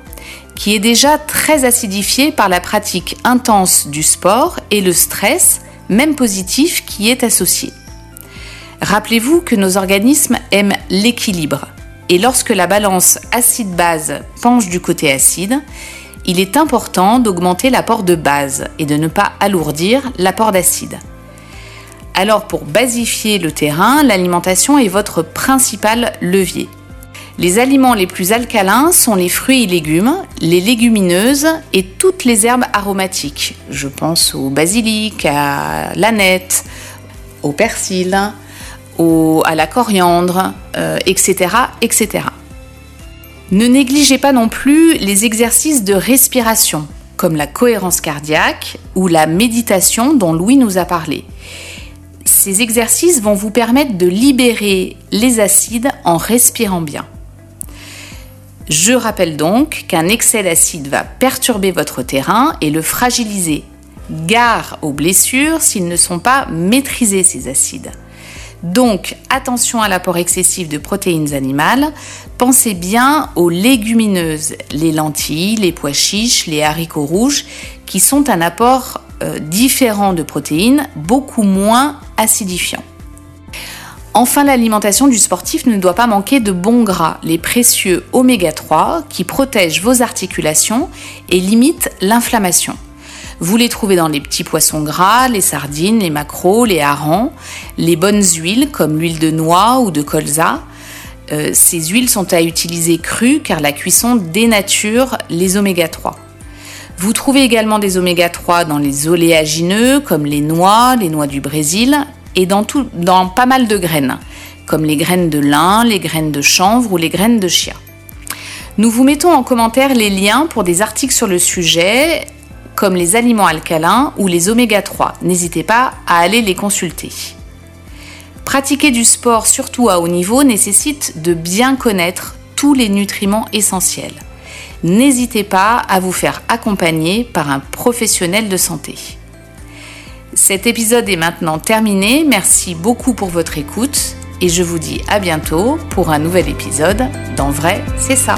qui est déjà très acidifié par la pratique intense du sport et le stress, même positif, qui est associé. Rappelez-vous que nos organismes aiment l'équilibre, et lorsque la balance acide-base penche du côté acide, il est important d'augmenter l'apport de base et de ne pas alourdir l'apport d'acide. Alors pour basifier le terrain, l'alimentation est votre principal levier. Les aliments les plus alcalins sont les fruits et légumes, les légumineuses et toutes les herbes aromatiques. Je pense au basilic, à l'aneth, au persil, à la coriandre, euh, etc., etc. Ne négligez pas non plus les exercices de respiration, comme la cohérence cardiaque ou la méditation dont Louis nous a parlé. Ces exercices vont vous permettre de libérer les acides en respirant bien. Je rappelle donc qu'un excès d'acide va perturber votre terrain et le fragiliser. Gare aux blessures s'ils ne sont pas maîtrisés ces acides. Donc attention à l'apport excessif de protéines animales. Pensez bien aux légumineuses, les lentilles, les pois chiches, les haricots rouges, qui sont un apport euh, différent de protéines, beaucoup moins acidifiant. Enfin, l'alimentation du sportif ne doit pas manquer de bons gras, les précieux oméga 3 qui protègent vos articulations et limitent l'inflammation. Vous les trouvez dans les petits poissons gras, les sardines, les maquereaux, les harengs, les bonnes huiles comme l'huile de noix ou de colza. Euh, ces huiles sont à utiliser crues car la cuisson dénature les oméga 3. Vous trouvez également des oméga 3 dans les oléagineux comme les noix, les noix du Brésil et dans, pas mal de graines, comme les graines de lin, les graines de chanvre ou les graines de chia. Nous vous mettons en commentaire les liens pour des articles sur le sujet, comme les aliments alcalins ou les oméga 3. N'hésitez pas à aller les consulter. Pratiquer du sport, surtout à haut niveau, nécessite de bien connaître tous les nutriments essentiels. N'hésitez pas à vous faire accompagner par un professionnel de santé. Cet épisode est maintenant terminé. Merci beaucoup pour votre écoute et je vous dis à bientôt pour un nouvel épisode. Dans vrai, c'est ça.